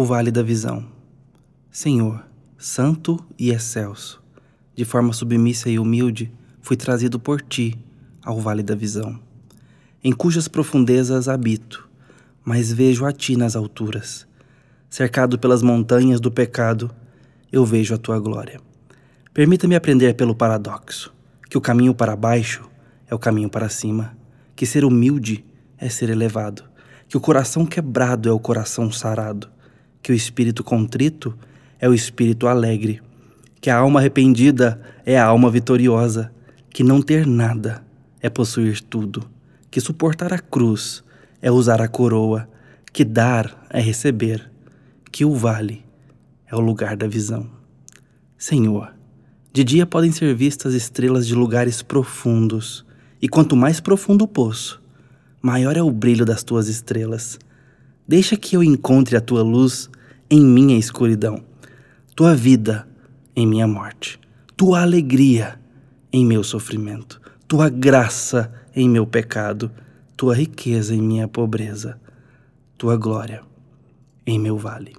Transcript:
o vale da visão. Senhor, santo e excelso, de forma submissa e humilde, fui trazido por ti ao vale da visão, em cujas profundezas habito, mas vejo a ti nas alturas. Cercado pelas montanhas do pecado, eu vejo a tua glória. Permita-me aprender pelo paradoxo que o caminho para baixo é o caminho para cima, que ser humilde é ser elevado, que o coração quebrado é o coração sarado, que o espírito contrito é o espírito alegre, que a alma arrependida é a alma vitoriosa, que não ter nada é possuir tudo, que suportar a cruz é usar a coroa, que dar é receber, que o vale é o lugar da visão. Senhor, de dia podem ser vistas estrelas de lugares profundos, e quanto mais profundo o poço, maior é o brilho das tuas estrelas. Deixa que eu encontre a tua luz em minha escuridão, tua vida em minha morte, tua alegria em meu sofrimento, tua graça em meu pecado, tua riqueza em minha pobreza, tua glória em meu vale.